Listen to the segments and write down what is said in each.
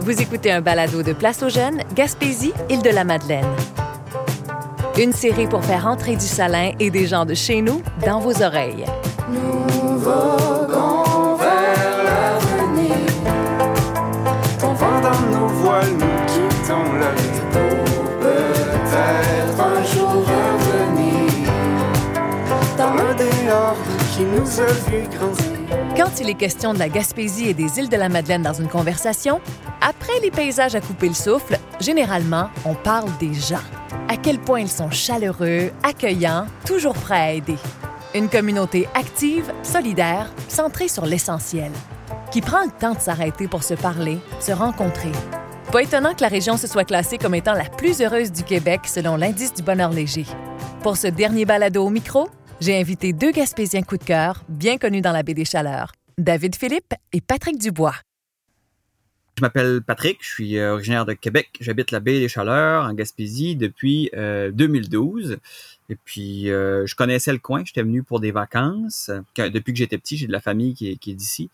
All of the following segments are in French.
Vous écoutez un balado de Place aux Jeunes, Gaspésie, Île-de-la-Madeleine. Une série pour faire entrer du salin et des gens de chez nous dans vos oreilles. Quand il est question de la Gaspésie et des îles de la Madeleine dans une conversation, après les paysages à couper le souffle, généralement, on parle des gens. À quel point ils sont chaleureux, accueillants, toujours prêts à aider. Une communauté active, solidaire, centrée sur l'essentiel, qui prend le temps de s'arrêter pour se parler, se rencontrer. Pas étonnant que la région se soit classée comme étant la plus heureuse du Québec selon l'indice du bonheur léger. Pour ce dernier balado au micro, j'ai invité deux Gaspésiens coup de cœur, bien connus dans la baie des Chaleurs, David Philippe et Patrick Dubois. Je m'appelle Patrick, je suis euh, originaire de Québec. J'habite la baie des Chaleurs en Gaspésie depuis euh, 2012. Et puis, euh, je connaissais le coin. J'étais venu pour des vacances. Depuis que j'étais petit, j'ai de la famille qui est, qui est d'ici.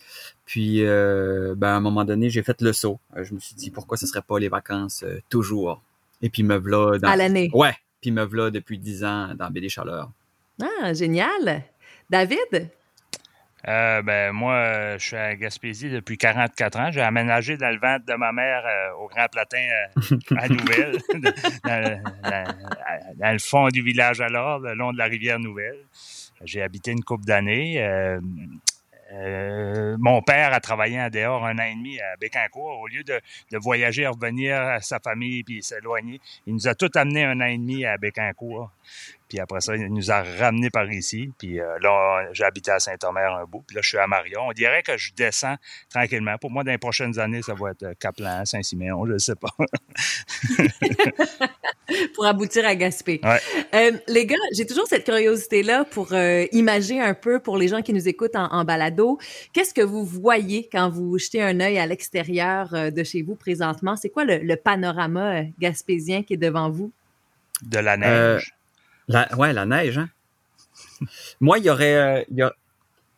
Puis, euh, ben, à un moment donné, j'ai fait le saut. Euh, je me suis dit, pourquoi ce serait pas les vacances euh, toujours? Et puis, me v'là dans... À l'année. Ouais. Puis, me v'là depuis 10 ans dans la baie des Chaleurs. Ah, génial. David? Euh, ben, moi, euh, je suis à Gaspésie depuis 44 ans. J'ai aménagé dans le ventre de ma mère euh, au Grand Platin à Nouvelle, dans, le fond du village alors, le long de la rivière Nouvelle. J'ai habité une couple d'années. Mon père a travaillé en dehors un an et demi à Bécancourt. Au lieu de, de voyager, revenir à sa famille puis s'éloigner, il nous a tout amené un an et demi à Bécancourt. Puis après ça, il nous a ramenés par ici. Puis euh, là, j'ai habité à Saint-Omer un bout. Puis là, je suis à Marion. On dirait que je descends tranquillement. Pour moi, dans les prochaines années, ça va être euh, Caplan, Saint-Siméon, je ne sais pas. pour aboutir à Gaspé. Ouais. Euh, les gars, j'ai toujours cette curiosité-là pour euh, imager un peu pour les gens qui nous écoutent en, en balado. Qu'est-ce que vous voyez quand vous jetez un œil à l'extérieur euh, de chez vous présentement? C'est quoi le, le panorama euh, gaspésien qui est devant vous? De la Euh, neige. La, ouais, la neige, hein? moi, il y aurait... il y a-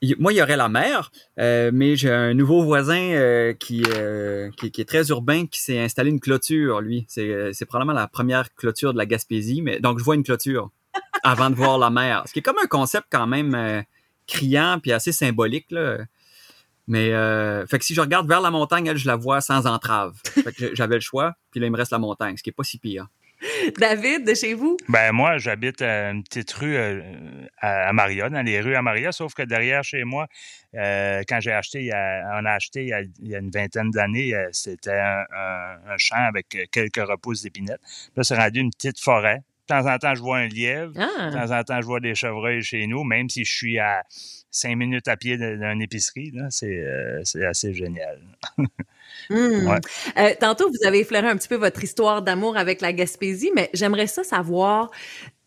il- moi, il y aurait la mer, euh, mais j'ai un nouveau voisin euh, qui, euh, qui, qui est très urbain, qui s'est installé une clôture, lui. C'est, probablement la première clôture de la Gaspésie, mais donc je vois une clôture avant de voir la mer. Ce qui est comme un concept quand même criant puis assez symbolique, là. Mais fait que si je regarde vers la montagne, elle, je la vois sans entrave. Fait que j'avais le choix, puis là, il me reste la montagne, ce qui est pas si pire. David, de chez vous? Ben moi, j'habite à une petite rue euh, à, Maria, dans les rues à Maria, sauf que derrière chez moi, euh, quand j'ai acheté, il y a- on a acheté il y a, une vingtaine d'années, euh, c'était un, un- champ avec quelques repousses d'épinettes. Là, c'est rendu une petite forêt. De temps en temps, je vois un lièvre. De Ah, temps en temps, je vois des chevreuils chez nous, même si je suis à cinq minutes à pied de- d'une épicerie. C'est euh, c'est assez génial. hmm. Ouais. Euh, tantôt, vous avez effleuré un petit peu votre histoire d'amour avec la Gaspésie, mais j'aimerais ça savoir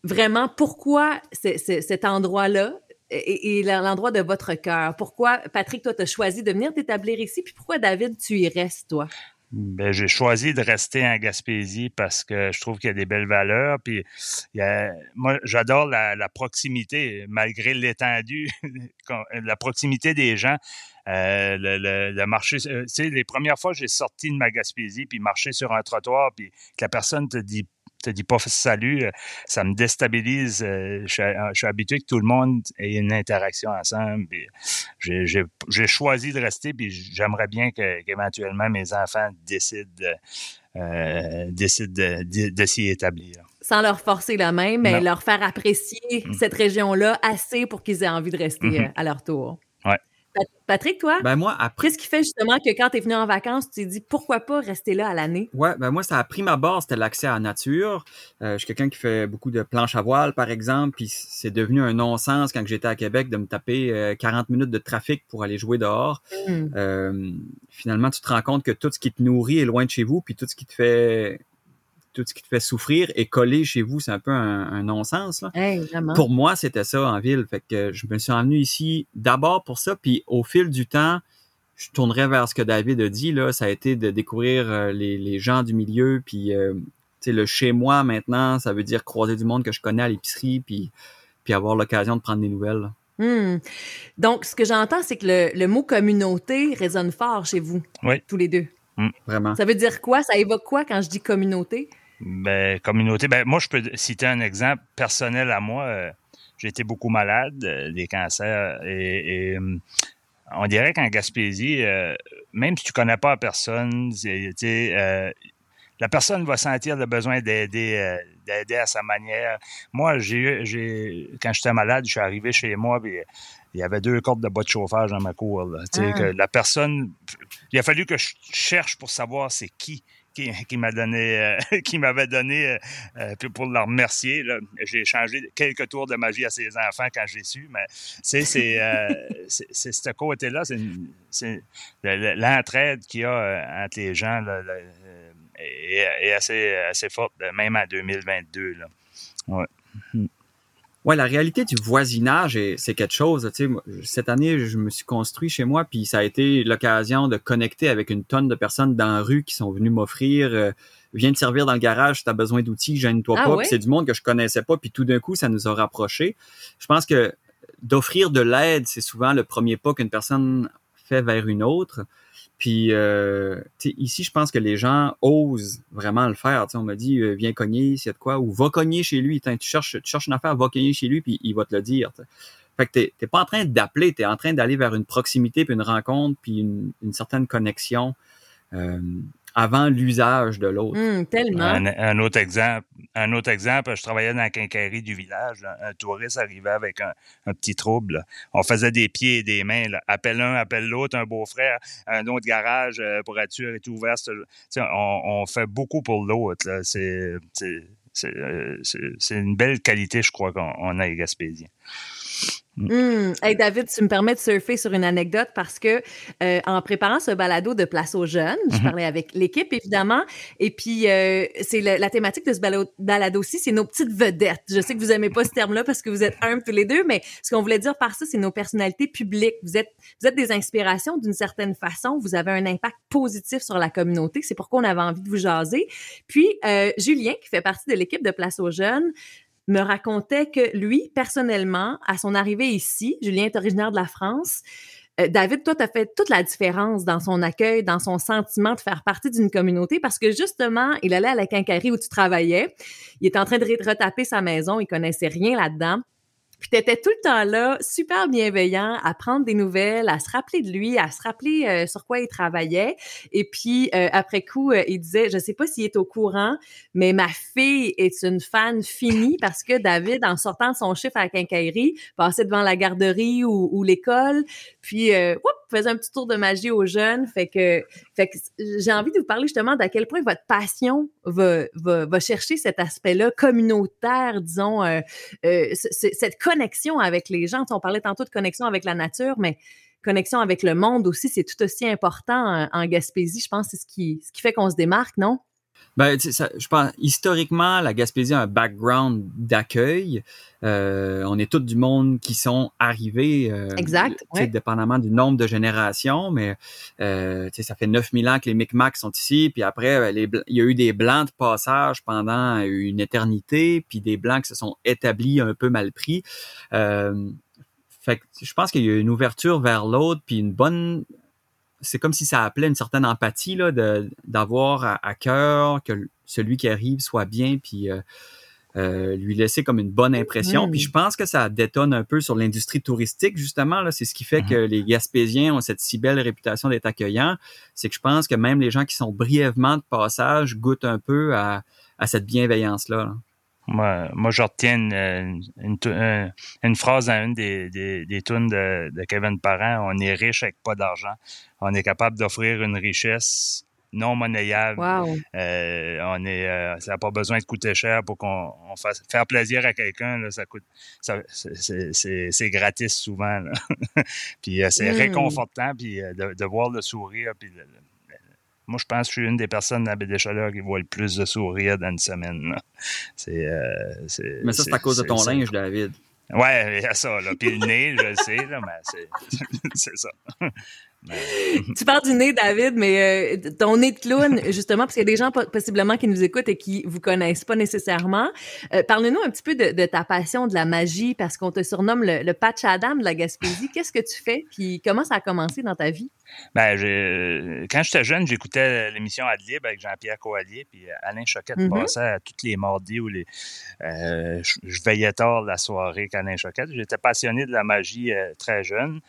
vraiment pourquoi cet endroit-là est l'endroit de votre cœur. Pourquoi, Patrick, toi, tu as choisi de venir t'établir ici, puis pourquoi, David, tu y restes, toi? Ben, j'ai choisi de rester en Gaspésie parce que je trouve qu'il y a des belles valeurs. Puis, moi, j'adore la, proximité, malgré l'étendue, la proximité des gens. Euh, euh, les premières fois, j'ai sorti de ma Gaspésie, puis marché sur un trottoir, puis que la personne te dit te dit pas salut, euh, ça me déstabilise. euh, Je suis, je suis habitué que tout le monde ait une interaction ensemble. j'ai- choisi de rester, puis j'aimerais bien qu'éventuellement mes enfants décident, de- euh, décident de, de- s'y établir. Sans leur forcer la main, mais Non. leur faire apprécier Mm. cette région-là assez pour qu'ils aient envie de rester euh, à leur tour. Patrick, toi, Ben moi, après... qu'est-ce qui fait justement que quand tu es venu en vacances, tu t'es dit pourquoi pas rester là à l'année? Ouais, ben moi, ça a pris ma base, c'était l'accès à la nature. Euh, je suis quelqu'un qui fait beaucoup de planches à voile, par exemple, puis c'est devenu un non-sens quand j'étais à Québec de me taper euh, 40 minutes de trafic pour aller jouer dehors. Hmm. Euh, finalement, tu te rends compte que tout ce qui te nourrit est loin de chez vous, puis tout ce qui te fait tout ce qui te fait souffrir est collé chez vous, c'est un peu un, un non-sens. Là. Hey. Pour moi, c'était ça en ville. Fait que je me suis emmené ici d'abord pour ça, puis au fil du temps, je tournerais vers ce que David a dit. Là, ça a été de découvrir euh, les, les gens du milieu, puis euh, tu sais, le chez moi maintenant, ça veut dire croiser du monde que je connais à l'épicerie, puis puis avoir l'occasion de prendre des nouvelles. là. Hmm. Donc, ce que j'entends, c'est que le, le, mot communauté résonne fort chez vous, oui. tous les deux. Mm. Vraiment. Ça veut dire quoi? Ça évoque quoi quand je dis communauté? Ben, communauté, ben, moi, je peux citer un exemple personnel à moi. Euh, j'ai été beaucoup malade, euh, des cancers, et, et on dirait qu'en Gaspésie, euh, même si tu connais pas la personne, euh, la personne va sentir le besoin d'aider d'aider à sa manière. Moi, j'ai j'ai quand j'étais malade, je suis arrivé chez moi et il y avait deux cordes de bois de chauffage dans ma cour. Là, ah. que la personne, il a fallu que je cherche pour savoir c'est qui qui, m'a donné, euh, qui m'avait donné euh, euh, pour le remercier. J'ai échangé quelques tours de magie à ses enfants quand j'ai su, mais c'est c'est c'est ce côté-là, c'est l'entraide qu'il y a entre les gens là, est, assez assez forte, même en 2022 là. Ouais. Ouais, la réalité du voisinage, c'est quelque chose. Tu sais, cette année, je me suis construit chez moi, puis ça a été l'occasion de connecter avec une tonne de personnes dans la rue qui sont venues m'offrir. Euh, viens te servir dans le garage tu as besoin d'outils, gêne-toi ah pas. c'est du monde que je connaissais pas, puis tout d'un coup, ça nous a rapprochés. Je pense que d'offrir de l'aide, c'est souvent le premier pas qu'une personne fait vers une autre. Puis euh, ici, je pense que les gens osent vraiment le faire. on m'a dit euh, viens cogner, s'il y a de quoi, ou va cogner chez lui. tu cherches, tu cherches une affaire, va cogner chez lui, puis il va te le dire. Fait que t'es, pas en train d'appeler, tu es en train d'aller vers une proximité, puis une rencontre, puis une, une certaine connexion. Euh, avant l'usage de l'autre. Hum, tellement. Un, autre exemple, un autre exemple, je travaillais dans la quincaillerie du village. Un touriste arrivait avec un, petit trouble. On faisait des pieds et des mains. Appelle un, appelle l'autre, un beau-frère, un autre garage euh, pour être sûr est ouvert. On, on, fait beaucoup pour l'autre. Euh, c'est une belle qualité, je crois, qu'on a à Gaspésien. Mmh. Hey David, tu me permets de surfer sur une anecdote parce que euh, en préparant ce balado de place aux jeunes, je mm-hmm. parlais avec l'équipe évidemment, et puis euh, c'est la thématique de ce balado aussi, c'est nos petites vedettes. Je sais que vous aimez pas ce terme-là parce que vous êtes un tous les deux, mais ce qu'on voulait dire par ça, c'est nos personnalités publiques. Vous êtes vous êtes des inspirations d'une certaine façon. Vous avez un impact positif sur la communauté. C'est pourquoi on avait envie de vous jaser. Puis euh, Julien, qui fait partie de l'équipe de place aux jeunes me racontait que lui, personnellement, à son arrivée ici, Julien est originaire de la France, euh, David, toi, tu as fait toute la différence dans son accueil, dans son sentiment de faire partie d'une communauté parce que justement, il allait à la quincaillerie où tu travaillais. Il était en train de retaper sa maison. Il connaissait rien là-dedans. Puis t'étais tout le temps là, super bienveillant, à prendre des nouvelles, à se rappeler de lui, à se rappeler euh, sur quoi il travaillait. Et puis euh, après coup, euh, il disait, je sais pas s'il est au courant, mais ma fille est une fan finie parce que David, en sortant son chiffre à la quincaillerie, passait devant la garderie ou, ou l'école, puis whoop, faisait un petit tour de magie aux jeunes. Fait que, fait que j'ai envie de vous parler justement d'à quel point votre passion va, va, va chercher cet aspect-là communautaire, disons, cette connexion avec les gens. on parlait tantôt de connexion avec la nature, mais connexion avec le monde aussi, c'est tout aussi important en, Gaspésie. Je pense que c'est ce qui, ce qui fait qu'on se démarque, non? Ben, je pense, historiquement, la Gaspésie a un background d'accueil. Euh, on est tous du monde qui sont arrivés. Euh, exact. Dépendamment du nombre de générations, mais euh, ça fait 9000 ans que les Micmacs sont ici. Puis après, il y a eu des Blancs de passage pendant une éternité, puis des Blancs qui se sont établis un peu mal pris. fait je pense qu'il y a une ouverture vers l'autre, puis une bonne c'est comme si ça appelait une certaine empathie là, de, d'avoir à, cœur que celui qui arrive soit bien, puis euh, euh, lui laisser comme une bonne impression. Puis je pense que ça détonne un peu sur l'industrie touristique, justement. Là. C'est ce qui fait que mm-hmm. les Gaspésiens ont cette si belle réputation d'être accueillants. C'est que je pense que même les gens qui sont brièvement de passage goûtent un peu à, à cette bienveillance-là. là moi, moi, je retiens une, une, une, phrase dans une des, des, des tunes de, de, Kevin Parent. On est riche avec pas d'argent. On est capable d'offrir une richesse non monnayable. Euh, on est, euh, ça n'a pas besoin de coûter cher pour qu'on fasse faire plaisir à quelqu'un. Ça coûte, ça, c'est gratis souvent. Là. puis euh, c'est hmm. réconfortant, puis euh, de, de, voir le sourire, puis moi, je pense que je suis une des personnes dans la baie des Chaleurs qui voit le plus de sourires dans une semaine. Euh, c'est, mais ça, c'est à cause de ton linge, David. Ouais, il y a ça. Là. Puis le nez, je le sais, là, mais c'est, ça. tu parles du nez, David, mais euh, ton nez de clown, justement, parce qu'il y a des gens possiblement qui nous écoutent et qui vous connaissent pas nécessairement. Euh, Parle-nous un petit peu de, de, ta passion de la magie, parce qu'on te surnomme le, le patch Adam de la Gaspésie. Qu'est-ce que tu fais? Puis comment ça a commencé dans ta vie? Ben, quand j'étais jeune, j'écoutais l'émission Adlib avec Jean-Pierre Coallier, puis Alain Choquette mm -hmm. passait à toutes les mardis où les, euh, je, veillais tard la soirée qu'Alain Choquette. J'étais passionné de la magie euh, très jeune.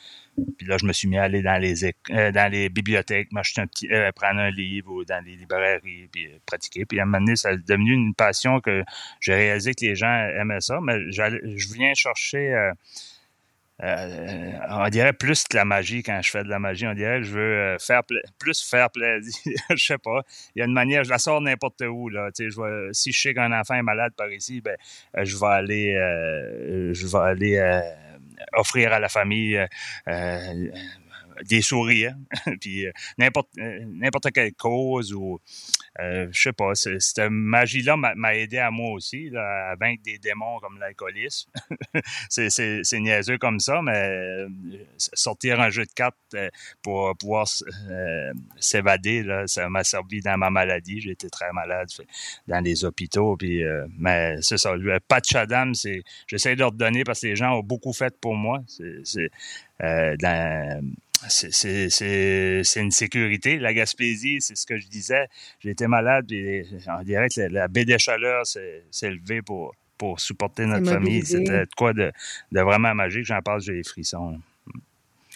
Puis là, je me suis mis à aller dans les, euh, dans les bibliothèques, m'acheter un petit, euh, prendre un livre ou dans les librairies, puis euh, pratiquer. Puis à un moment donné, ça est devenu une passion que j'ai réalisé que les gens aimaient ça. Mais je viens chercher, on dirait plus de la magie quand je fais de la magie. On dirait que je veux faire plus faire plaisir. je sais pas. Il y a une manière, je la sors n'importe où. Là. Tu si je sais qu'un enfant est malade par ici, ben, je vais aller, je vais aller offrir à la famille euh, euh, des souris, hein. puis euh, n'importe n'importe quelle cause ou euh, je sais pas, cette magie-là m'a aidé à moi aussi à vaincre des démons comme l'alcoolisme. c'est niaiseux comme ça, mais sortir un jeu de cartes pour pouvoir euh, s'évader, ça m'a servi dans ma maladie. J'ai été très malade dans les hôpitaux, puis mais c'est ça. Le patch Adam, c'est j'essaie de leur donner parce que les gens ont beaucoup fait pour moi. C'est euh, c'est une sécurité. La Gaspésie, c'est ce que je disais. J'étais malade, et on dirait que la, baie des chaleurs s'est levée pour, pour supporter notre famille. C'était quoi de, de, vraiment magique. J'en parle, j'ai les frissons.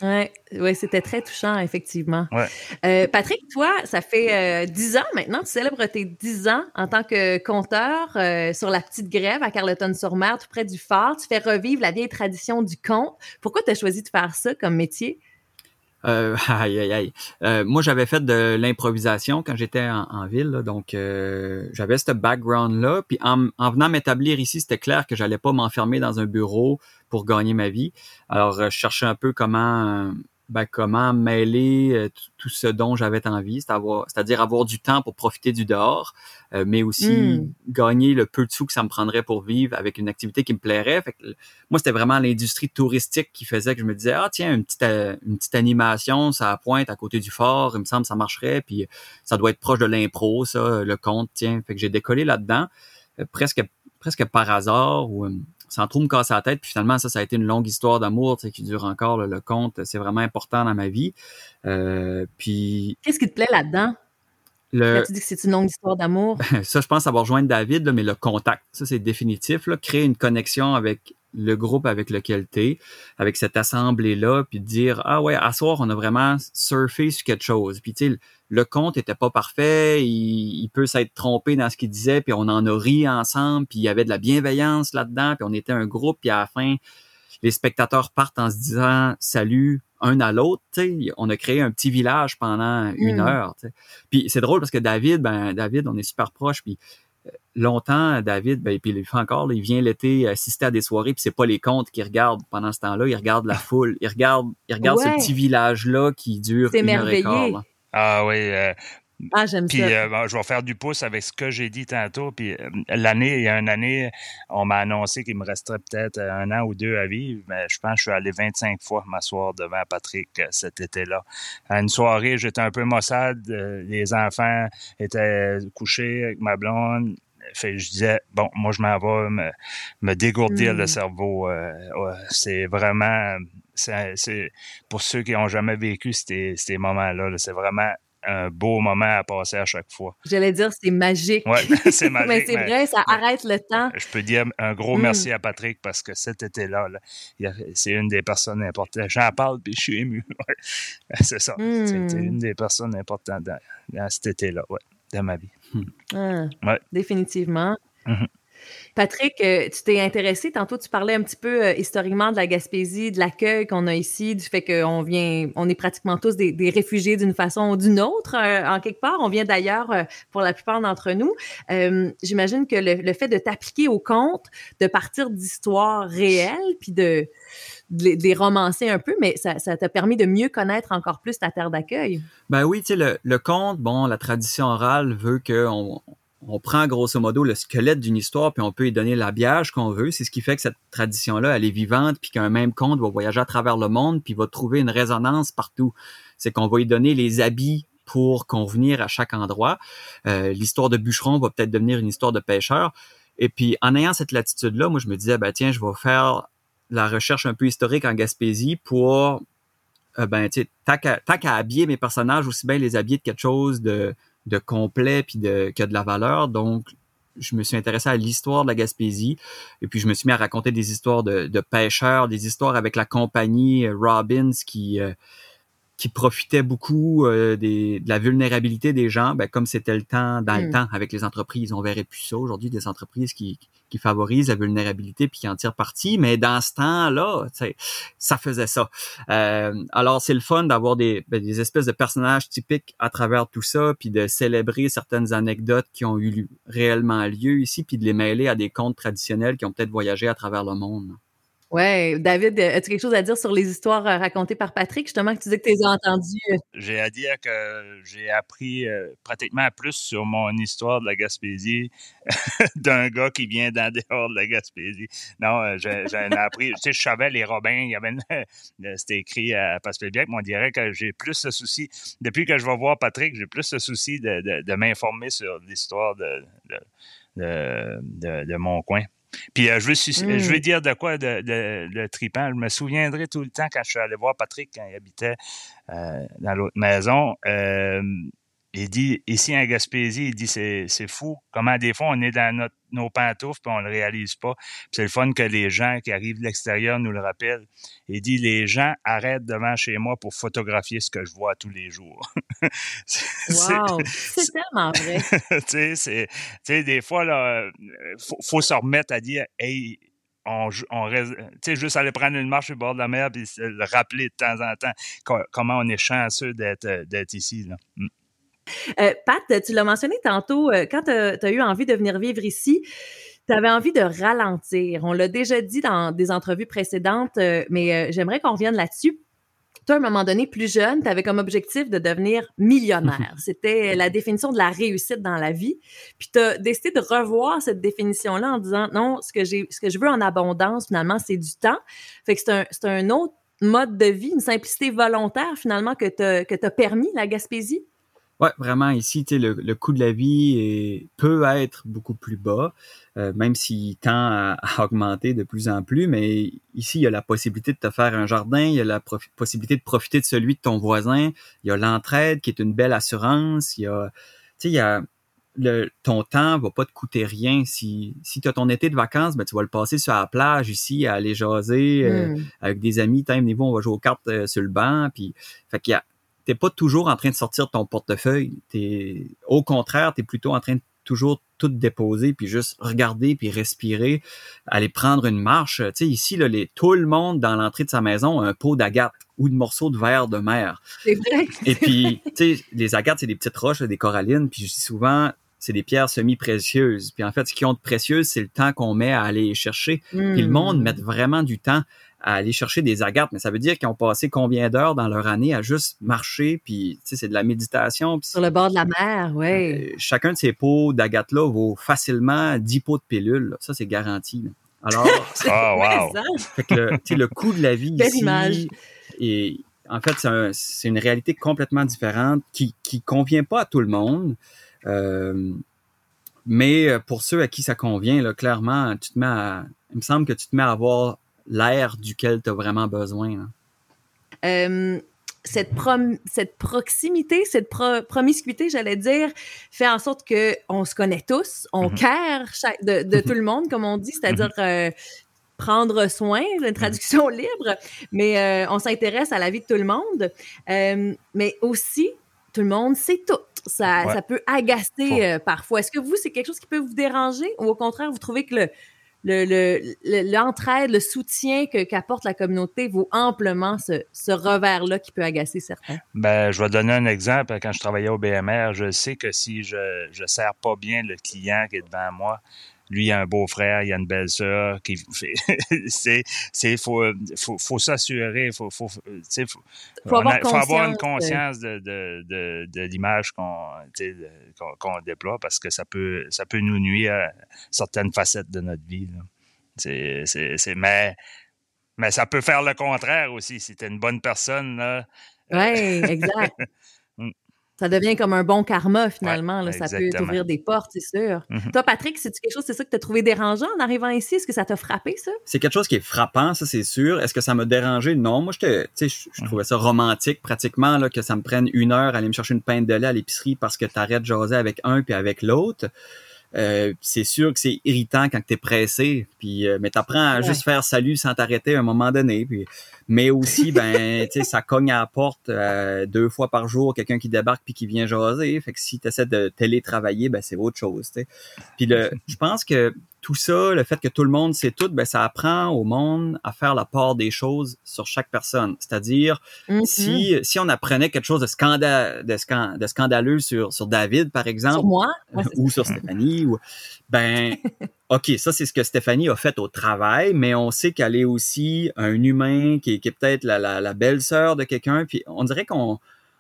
Oui, ouais, c'était très touchant, effectivement. Ouais. Euh, Patrick, toi, ça fait euh, dix ans maintenant, tu célèbres tes dix ans en tant que conteur euh, sur la petite grève à Carleton-sur-Mer, tout près du phare. Tu fais revivre la vieille tradition du conte. Pourquoi tu as choisi de faire ça comme métier? Euh, aïe, aïe, aïe. Euh, moi, j'avais fait de l'improvisation quand j'étais en, ville, là, donc euh, j'avais ce background-là. Puis en, en venant m'établir ici, c'était clair que j'allais pas m'enfermer dans un bureau pour gagner ma vie. Alors, je cherchais un peu comment ben, comment mêler euh, tout ce dont j'avais envie, c'est-à-dire avoir, du temps pour profiter du dehors, euh, mais aussi mm. gagner le peu de sous que ça me prendrait pour vivre avec une activité qui me plairait. Fait que, moi, c'était vraiment l'industrie touristique qui faisait que je me disais, ah tiens, une petite, euh, une petite animation, ça pointe à côté du fort, il me semble que ça marcherait, puis ça doit être proche de l'impro, ça, le compte, tiens. Fait que j'ai décollé là-dedans, presque presque par hasard ou sans trop me casser la tête. Puis finalement, ça, ça a été une longue histoire d'amour qui dure encore. le conte, c'est vraiment important dans ma vie. Euh, puis. Qu'est-ce qui te plaît là-dedans? Le... tu dis que c'est une longue histoire d'amour. ça, je pense avoir rejoint David, mais le contact, ça, c'est définitif. Créer une connexion avec le groupe avec lequel tu es, avec cette assemblée-là, puis dire Ah ouais, à soir, on a vraiment surfé sur quelque chose. Puis tu sais, le compte était pas parfait, il, peut s'être trompé dans ce qu'il disait, puis on en a ri ensemble, puis il y avait de la bienveillance là-dedans, puis on était un groupe, puis à la fin, les spectateurs partent en se disant salut un à l'autre. On a créé un petit village pendant une hmm. heure. T'sais. Puis c'est drôle parce que David, ben David, on est super proches, puis longtemps, David, ben, puis il fait encore, il vient l'été assister à des soirées, puis c'est pas les comptes qu'il regarde pendant ce temps-là, il regarde la foule, il regarde, il regarde ce petit village-là qui dure une heure et quart. Ah oui. Euh, ah, j'aime puis, euh, je vais faire du pouce avec ce que j'ai dit tantôt. Puis euh, l'année, il y a une année, on m'a annoncé qu'il me resterait peut-être un an ou deux à vivre. Mais je pense que je suis allé 25 fois m'asseoir devant Patrick cet été-là. À une soirée, j'étais un peu maussade. les enfants étaient couchés avec ma blonde. Fait, je disais, bon, moi, je m'en vais me, me dégourdir le hmm. cerveau. c'est vraiment c'est pour ceux qui n'ont jamais vécu ces, ces moments-là, c'est vraiment un beau moment à passer à chaque fois. J'allais dire, c'est magique. Oui, c'est magique. mais c'est vrai, ça arrête le temps. Je peux dire un gros mm. merci à Patrick parce que cet été-là, c'est une des personnes importantes. J'en parle puis je suis ému. c'est ça. Mm. C'était une des personnes importantes dans, cet été-là, ouais, dans ma vie. Ah, ouais. Définitivement. Mm-hmm. Patrick, euh, tu t'es intéressé, tantôt tu parlais un petit peu euh, historiquement de la Gaspésie, de l'accueil qu'on a ici, du fait qu'on vient, on est pratiquement tous des, réfugiés d'une façon ou d'une autre, euh, en quelque part. On vient d'ailleurs pour la plupart d'entre nous. J'imagine que le, fait de t'appliquer au conte, de partir d'histoires réelles, puis de, les romancer un peu, mais ça, ça t'a permis de mieux connaître encore plus ta terre d'accueil. Ben oui, tu sais, le, le conte, bon, la tradition orale veut qu'on on prend grosso modo le squelette d'une histoire, puis on peut y donner l'habillage qu'on veut. C'est ce qui fait que cette tradition-là, elle est vivante, puis qu'un même conte va voyager à travers le monde, puis va trouver une résonance partout. C'est qu'on va y donner les habits pour convenir à chaque endroit. Euh, l'histoire de bûcheron va peut-être devenir une histoire de pêcheur. Et puis, en ayant cette latitude-là, moi, je me disais, ben tiens, je vais faire la recherche un peu historique en Gaspésie pour, euh, ben, tu sais, tant qu'à habiller mes personnages, aussi bien les habiller de quelque chose de, de complet puis de, qui a de la valeur. Donc, je me suis intéressé à l'histoire de la Gaspésie et puis je me suis mis à raconter des histoires de, pêcheurs, des histoires avec la compagnie euh, Robbins qui euh, qui profitait beaucoup euh, des, de la vulnérabilité des gens, ben, comme c'était le temps dans le Mm. temps avec les entreprises. On verrait plus ça aujourd'hui, des entreprises qui, qui favorisent la vulnérabilité puis qui en tirent parti. Mais dans ce temps-là, ça faisait ça. Euh, alors, c'est le fun d'avoir des, ben, des espèces de personnages typiques à travers tout ça, puis de célébrer certaines anecdotes qui ont eu lieu- réellement lieu ici, puis de les mêler à des contes traditionnels qui ont peut-être voyagé à travers le monde. Ouais, David, euh, as-tu quelque chose à dire sur les histoires euh, racontées par Patrick, justement, que tu disais que tu les as entendues? euh, J'ai à dire que j'ai appris pratiquement plus sur mon histoire de la Gaspésie d'un gars qui vient d'en dehors de la Gaspésie. Non, j'en ai appris. Tu sais, je savais les Robins, il y avait c'était écrit à Pascal mais on dirait que j'ai plus ce souci. Depuis que je vais voir Patrick, j'ai plus ce souci de, de, de m'informer sur l'histoire de, de- de mon coin. Puis euh, je, veux, Mm. je veux dire de quoi de, de, de tripant. Je me souviendrai tout le temps quand je suis allé voir Patrick quand il habitait euh, dans l'autre maison. Euh, il dit, ici en Gaspésie, il dit, c'est, c'est fou. Comment des fois on est dans notre, nos pantoufles puis on le réalise pas. Puis c'est le fun que les gens qui arrivent de l'extérieur nous le rappellent. Il dit, les gens arrêtent devant chez moi pour photographier ce que je vois tous les jours. C'est- Wow! C'est tellement vrai. tu sais, des fois, là, euh, faut, faut se remettre à dire, hey, on, on reste- tu sais, juste aller prendre une marche au bord de la mer puis se le rappeler de temps en temps co- comment on est chanceux d'être, euh, d'être ici, là. Euh, Pat, tu l'as mentionné tantôt, euh, quand tu as eu envie de venir vivre ici, tu avais envie de ralentir. On l'a déjà dit dans des entrevues précédentes, euh, mais j'aimerais qu'on revienne là-dessus. Toi, à un moment donné, plus jeune, tu avais comme objectif de devenir millionnaire. C'était la définition de la réussite dans la vie. Puis tu as décidé de revoir cette définition-là en disant non, ce que, ce que je veux en abondance, finalement, c'est du temps. Fait que c'est un, c'est un autre mode de vie, une simplicité volontaire, finalement, que tu as permis, la Gaspésie? Ouais, vraiment, ici, tu sais, le, le coût de la vie est, peut être beaucoup plus bas, euh, même s'il tend à, à augmenter de plus en plus. Mais ici, il y a la possibilité de te faire un jardin, il y a la possibilité de profiter de celui de ton voisin, il y a l'entraide qui est une belle assurance, il y a, tu sais, il y a le, ton temps va pas te coûter rien. Si, si tu as ton été de vacances, ben, tu vas le passer sur la plage ici, à aller jaser euh, Hmm. avec des amis. Niveau, on va jouer aux cartes euh, sur le banc. Puis, fait qu'il y a, t'es pas toujours en train de sortir ton portefeuille. T'es, au contraire, t'es plutôt en train de toujours tout déposer, puis juste regarder, puis respirer, aller prendre une marche. Tu sais, ici, là, les, tout le monde dans l'entrée de sa maison a un pot d'agate ou de morceaux de verre de mer. C'est vrai. Et puis, tu sais, les agates, c'est des petites roches, des corallines, puis je dis souvent, c'est des pierres semi-précieuses. Puis en fait, ce qui ont de précieux, c'est le temps qu'on met à aller chercher. Puis le monde met vraiment du temps à aller chercher des agates, mais ça veut dire qu'ils ont passé combien d'heures dans leur année à juste marcher, puis tu sais, c'est de la méditation. Puis Sur le bord de la mer, oui. euh, chacun de ces pots d'agates-là vaut facilement 10 pots de pilules. là. Ça, c'est garanti. là. Alors, Ah, wow. fait que le, tu sais, le coût de la vie Belle ici, image. et en fait, c'est un- c'est une réalité complètement différente qui qui convient pas à tout le monde. Euh, mais pour ceux à qui ça convient, là, clairement, tu te mets à, il me semble que tu te mets à avoir l'air duquel tu as vraiment besoin. là. Euh, cette, prom- cette proximité, cette pro- promiscuité, j'allais dire, fait en sorte que on se connaît tous, on Mhm. care de, de tout le monde, comme on dit, c'est-à-dire euh, prendre soin, une traduction libre, mais euh, on s'intéresse à la vie de tout le monde. Mais aussi, tout le monde sait tout. Ça, Ouais. ça peut agacer parfois. Est-ce que vous, c'est quelque chose qui peut vous déranger ou au contraire, vous trouvez que le, le, le- le- l'entraide, le soutien que, qu'apporte la communauté vaut amplement ce, ce revers-là qui peut agacer certains. Ben, je vais donner un exemple. Quand je travaillais au BMR, je sais que si je je sers pas bien le client qui est devant moi, lui a un beau-frère, il a une belle-sœur. Qui fait, c'est, c'est, faut, faut, faut s'assurer, faut, faut, faut, faut, avoir, faut avoir une conscience de, de, de, de l'image qu'on, qu'on, qu'on déploie parce que ça peut, ça peut nous nuire à certaines facettes de notre vie. Là. C'est, c'est, c'est, mais, mais ça peut faire le contraire aussi. Si tu es une bonne personne, là. Oui, exact. Ça devient comme un bon karma, finalement. là, ça peut t'ouvrir des portes, c'est sûr. Mhm. Toi, Patrick, c'est quelque chose, c'est ça que tu as trouvé dérangeant en arrivant ici? Est-ce que ça t'a frappé, ça? C'est quelque chose qui est frappant, ça, c'est sûr. Est-ce que ça m'a dérangé? Non. Moi, je, je, je Mhm. trouvais ça romantique, pratiquement, là, que ça me prenne une heure à aller me chercher une pinte de lait à l'épicerie parce que t'arrêtes de jaser avec un puis avec l'autre. Euh, c'est sûr que c'est irritant quand t'es pressé, puis euh, mais t'apprends à Ouais. juste faire salut sans t'arrêter à un moment donné. Puis, mais aussi, ben, tu sais, ça cogne à la porte euh, deux fois par jour, quelqu'un qui débarque puis qui vient jaser. Fait que si t'essaies de télétravailler, ben c'est autre chose. tu sais. Puis le, je pense que tout ça, le fait que tout le monde sait tout, ben ça apprend au monde à faire la part des choses sur chaque personne. C'est-à-dire, Mhm. si si on apprenait quelque chose de scandale, de, scan- de scandaleux sur sur David, par exemple, Sur moi? Ouais, ou sur Stéphanie ou ben OK, ça c'est ce que Stéphanie a fait au travail, mais on sait qu'elle est aussi un humain qui est, qui est peut-être la, la, la belle-sœur de quelqu'un puis on dirait qu'on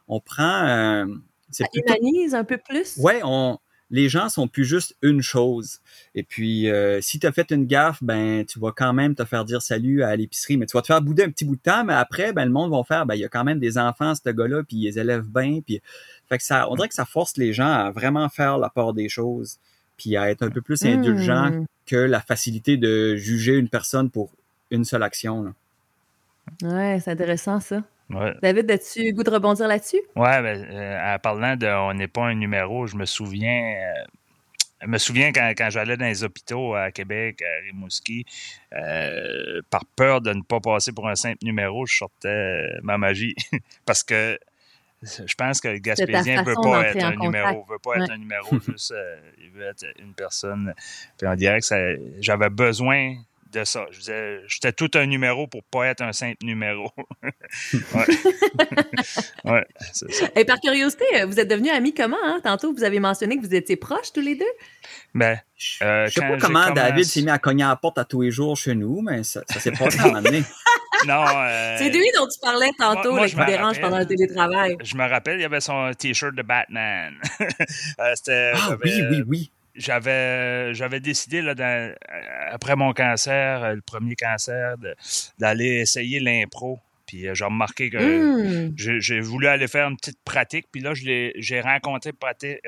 on prend euh, c'est plutôt humanise un peu plus? ouais, on les gens sont plus juste une chose. Et puis euh, si tu as fait une gaffe, ben tu vas quand même te faire dire salut à l'épicerie, mais tu vas te faire bouder un petit bout de temps, mais après ben le monde va faire ben il y a quand même des enfants ce gars-là puis ils les élèvent bien puis fait que ça on dirait que ça force les gens à vraiment faire la part des choses puis à être un peu plus indulgent Hmm. que la facilité de juger une personne pour une seule action. là. Ouais, c'est intéressant, ça. Ouais. David, as-tu le goût de rebondir là-dessus? Ouais, ben, euh, en parlant de on n'est pas un numéro, je me souviens. euh, je me souviens quand, quand j'allais dans les hôpitaux à Québec, à Rimouski, euh, par peur de ne pas passer pour un simple numéro, je sortais euh, ma magie. Parce que je pense que le Gaspésien ne veut pas être un numéro, veut pas être un numéro, juste euh, il veut être une personne. Puis on dirait que j'avais besoin de ça. Je disais, j'étais tout un numéro pour pas être un simple numéro. ouais, ouais c'est ça. Et par curiosité, euh, vous êtes devenus amis comment? Hein? Tantôt, vous avez mentionné que vous étiez proches tous les deux. Ben, euh, Je sais quand pas comment commencé- David s'est mis à cogner à la porte à tous les jours chez nous, mais ça, ça s'est passé à un moment donné. Non, euh, C'est lui dont tu parlais tantôt, moi, là, je qui me dérange rappelle. pendant le télétravail. je me rappelle, il y avait son t-shirt de Batman. Euh. Ah oui, oui, oui. J'avais, j'avais décidé là, dans- euh, après mon cancer, euh, le premier cancer, de- d'aller essayer l'impro. Puis euh, j'ai remarqué que Hmm. j'ai voulu aller faire une petite pratique. Puis là, je l'ai- j'ai rencontré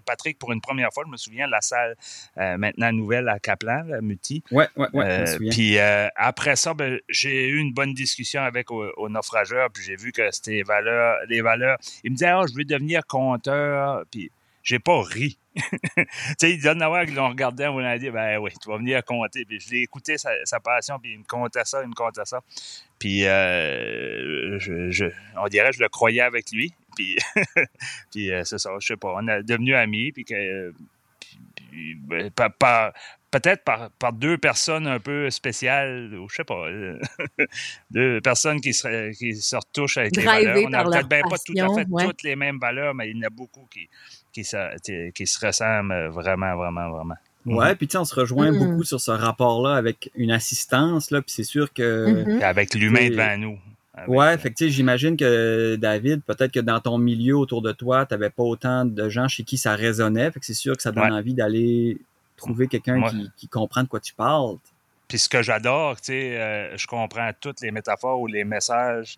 Patrick pour une première fois. Je me souviens de la salle euh, maintenant nouvelle à Caplan, à Muti. Ouais, ouais, ouais, Euh, puis euh, après ça, ben, j'ai eu une bonne discussion avec au, au naufrageur, puis j'ai vu que c'était les valeurs, les valeurs. Il me disait, ah, je veux devenir compteur, puis j'ai pas ri. tu sais, il donne à l'ont regardé, on a dit, ben oui, tu vas venir compter. Puis je l'ai écouté, sa, sa passion, puis il me comptait ça, il me comptait ça. Puis euh, je, je- on dirait que je le croyais avec lui. Puis, puis euh, c'est ça, je sais pas, on est devenus amis, puis que puis, ben, par- par- peut-être par, par deux personnes un peu spéciales, ou je sais pas, deux personnes qui se, qui se retouchent avec Drivées les valeurs. On n'a peut-être bien pas tout à fait ouais. toutes les mêmes valeurs, mais il y en a beaucoup qui, qui, se, qui se ressemblent vraiment, vraiment, vraiment. Ouais, puis tu sais, on se rejoint Mhm. beaucoup sur ce rapport-là avec une assistance, là, puis c'est sûr que... Mhm. Avec l'humain devant nous. Avec, Ouais, euh, fait que tu sais, j'imagine que David, peut-être que dans ton milieu autour de toi, t'avais pas autant de gens chez qui ça résonnait, fait que c'est sûr que ça donne Ouais. envie d'aller trouver quelqu'un Ouais. qui, qui comprend de quoi tu parles. Puis ce que j'adore, tu sais, euh, je comprends toutes les métaphores ou les messages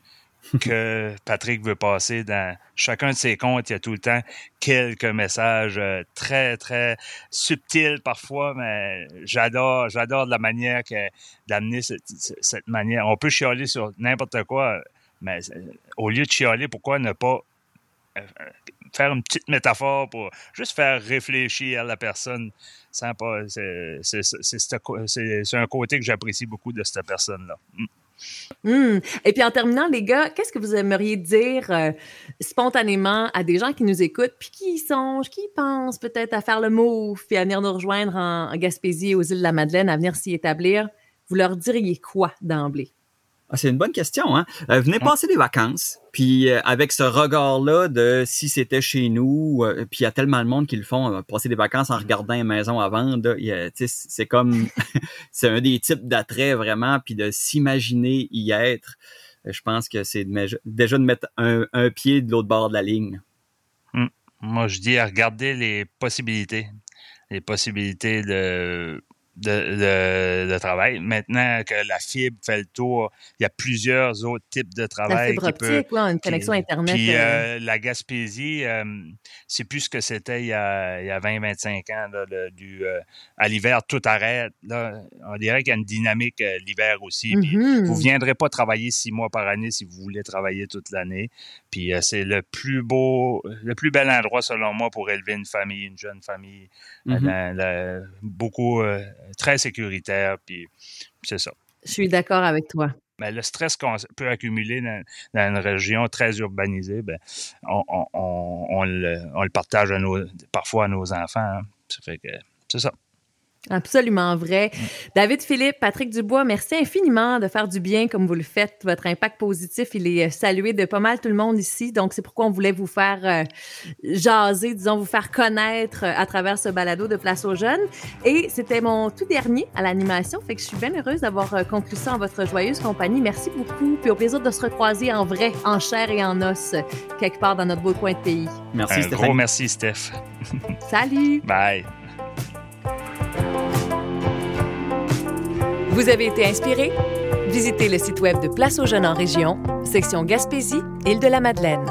que Patrick veut passer dans chacun de ses comptes. Il y a tout le temps quelques messages euh, très, très subtils parfois, mais j'adore, j'adore la manière que d'amener cette, manière. On peut chialer sur n'importe quoi, mais euh, au lieu de chialer, pourquoi ne pas euh, faire une petite métaphore pour juste faire réfléchir à la personne? C'est un côté que j'apprécie beaucoup de cette personne-là. Mm. Hmm. Et puis en terminant, les gars, qu'est-ce que vous aimeriez dire euh, spontanément à des gens qui nous écoutent, puis qui songent, qui pensent peut-être à faire le move, puis à venir nous rejoindre en Gaspésie, aux îles de la Madeleine, à venir s'y établir? Vous leur diriez quoi d'emblée? Ah, c'est une bonne question. Hein? Euh, venez passer des vacances, puis euh, avec ce regard-là de si c'était chez nous, euh, puis il y a tellement de monde qui le font, passer des vacances en regardant une maison à vendre, c'est comme, c'est un des types d'attrait vraiment, puis de s'imaginer y être. Je pense que c'est déjà de mettre un, un pied de l'autre bord de la ligne. Hum. Moi, je dis à regarder les possibilités. Les possibilités de de, de, travail. Maintenant que la fibre fait le tour, il y a plusieurs autres types de travail. La fibre optique, une connexion Internet. Puis euh, euh, la Gaspésie, euh, c'est plus ce que c'était il y a, a 20-25 ans. Là, du, à l'hiver, tout arrête. Là, on dirait qu'il y a une dynamique l'hiver aussi. Vous ne Vous viendrez pas travailler six mois par année si vous voulez travailler toute l'année. Puis c'est le plus beau, le plus bel endroit selon moi pour élever une famille, une jeune famille. Mm-hmm. beaucoup très sécuritaire, puis c'est ça. Je suis d'accord avec toi. Mais le stress qu'on peut accumuler dans, une région très urbanisée, ben, on, le, partage parfois à nos enfants. Hein. Ça fait que c'est ça. Absolument vrai. David Philippe, Patrick Dubois, merci infiniment de faire du bien comme vous le faites. Votre impact positif, il est salué de pas mal tout le monde ici. Donc, c'est pourquoi on voulait vous faire euh, jaser, disons, vous faire connaître euh, à travers ce balado de Place aux Jeunes. Et c'était mon tout dernier à l'animation. Fait que je suis bien heureuse d'avoir euh, conclu ça en votre joyeuse compagnie. Merci beaucoup. Puis au plaisir de se recroiser en vrai, en chair et en os, quelque part dans notre beau coin de pays. Merci, Un gros merci, Steph. Salut. Bye. Vous avez été inspiré? Visitez le site web de Place aux jeunes en région, section Gaspésie, Île de la Madeleine.